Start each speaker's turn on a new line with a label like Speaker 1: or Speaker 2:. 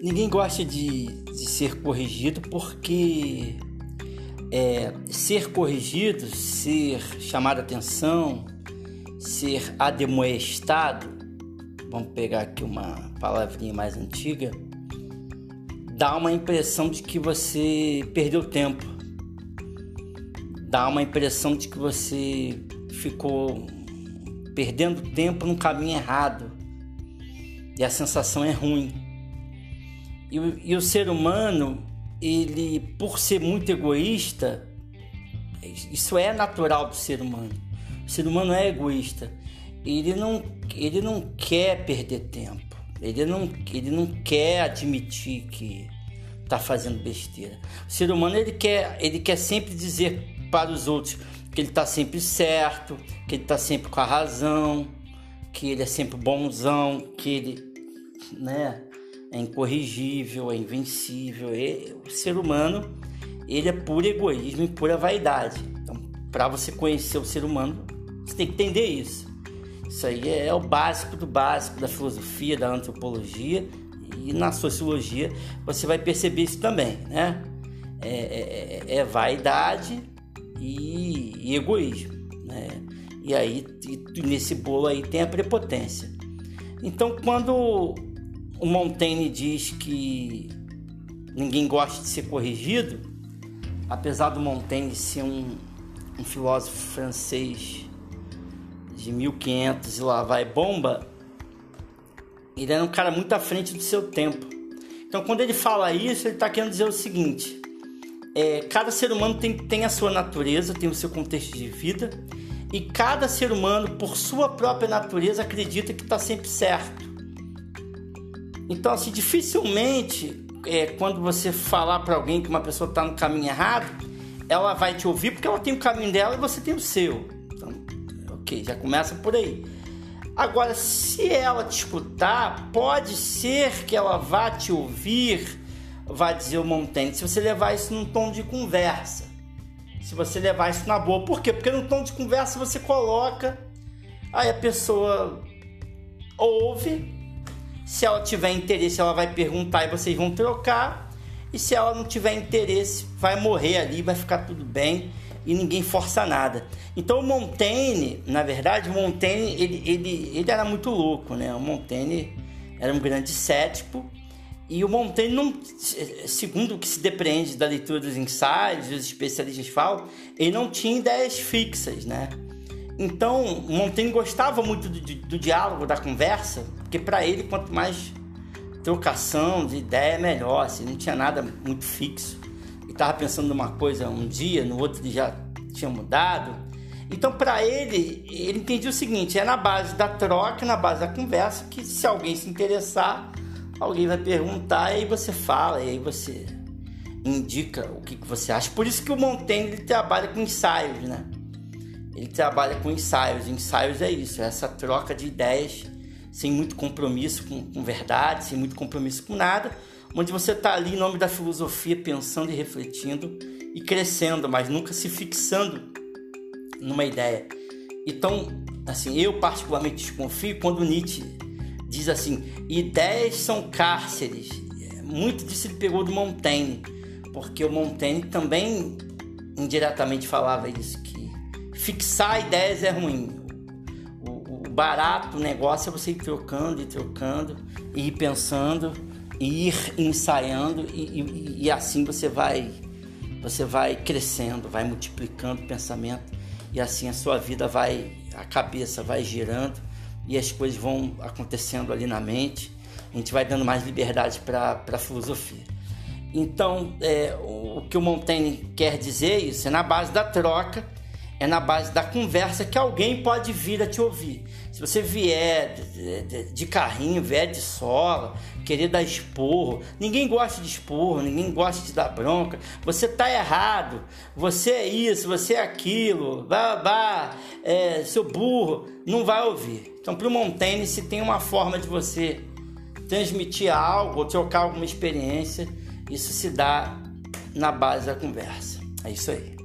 Speaker 1: Ninguém gosta de, de ser corrigido porque é, ser corrigido, ser chamado a atenção, ser ademoestado, vamos pegar aqui uma palavrinha mais antiga, dá uma impressão de que você perdeu tempo, dá uma impressão de que você ficou perdendo tempo no caminho errado e a sensação é ruim. E o, e o ser humano, ele, por ser muito egoísta, isso é natural do ser humano. O ser humano é egoísta. Ele não, ele não quer perder tempo. Ele não, ele não quer admitir que está fazendo besteira. O ser humano ele quer, ele quer sempre dizer para os outros que ele está sempre certo, que ele está sempre com a razão, que ele é sempre bonzão, que ele, né? É incorrigível, é invencível. E, o ser humano ele é puro egoísmo e pura vaidade. Então, para você conhecer o ser humano, você tem que entender isso. Isso aí é, o básico do básico da filosofia, da antropologia e na sociologia você vai perceber isso também, né? É, é, é, é vaidade e, e, egoísmo, né? E aí e nesse bolo aí tem a prepotência. Então quando o Montaigne diz que ninguém gosta de ser corrigido, apesar do Montaigne ser um, um filósofo francês de 1500 e lá vai bomba, ele era um cara muito à frente do seu tempo. Então, quando ele fala isso, ele está querendo dizer o seguinte: é, cada ser humano tem, tem a sua natureza, tem o seu contexto de vida, e cada ser humano, por sua própria natureza, acredita que está sempre certo. Então, assim, dificilmente é, quando você falar para alguém que uma pessoa está no caminho errado, ela vai te ouvir porque ela tem o caminho dela e você tem o seu. Então, ok, já começa por aí. Agora, se ela te escutar, pode ser que ela vá te ouvir, vai dizer o Montaigne, se você levar isso num tom de conversa. Se você levar isso na boa. Por quê? Porque no tom de conversa você coloca, aí a pessoa ouve, se ela tiver interesse, ela vai perguntar e vocês vão trocar. E se ela não tiver interesse, vai morrer ali, vai ficar tudo bem e ninguém força nada. Então o Montaigne, na verdade, Montaigne ele, ele, ele era muito louco, né? O Montaigne era um grande cético e o Montaigne, não, segundo o que se depreende da leitura dos ensaios, os especialistas falam, ele não tinha ideias fixas, né? Então, Montaigne gostava muito do, do, diálogo, da conversa, porque para ele, quanto mais trocação de ideia, melhor. Assim, não tinha nada muito fixo. Ele estava pensando numa coisa um dia, no outro ele já tinha mudado. Então, para ele, ele entendia o seguinte: é na base da troca, na base da conversa, que se alguém se interessar, alguém vai perguntar, e aí você fala, e aí você indica o que, que você acha. Por isso que o Montaigne ele trabalha com ensaios, né? Ele trabalha com ensaios. Ensaios é isso, é essa troca de ideias sem muito compromisso com, com verdade, sem muito compromisso com nada, onde você está ali em nome da filosofia pensando e refletindo e crescendo, mas nunca se fixando numa ideia. Então, assim, eu particularmente desconfio quando Nietzsche diz assim: ideias são cárceres. Muito disso ele pegou do Montaigne, porque o Montaigne também indiretamente falava isso, que fixar ideias é ruim. O, o barato o negócio é você ir trocando e trocando, e ir pensando, e ir ensaiando, e, e, e assim você vai, você vai crescendo, vai multiplicando o pensamento, e assim a sua vida vai, a cabeça vai girando e as coisas vão acontecendo ali na mente. A gente vai dando mais liberdade para a filosofia. Então, é, o, o que o Montaigne quer dizer é isso, é na base da troca é na base da conversa que alguém pode vir a te ouvir. Se você vier de, de, de, carrinho, vier de sola, querer dar esporro, ninguém gosta de esporro, ninguém gosta de dar bronca. Você tá errado, você é isso, você é aquilo, babá, é, seu burro, não vai ouvir. Então, para o Montaigne, se tem uma forma de você transmitir algo ou trocar alguma experiência, isso se dá na base da conversa. É isso aí.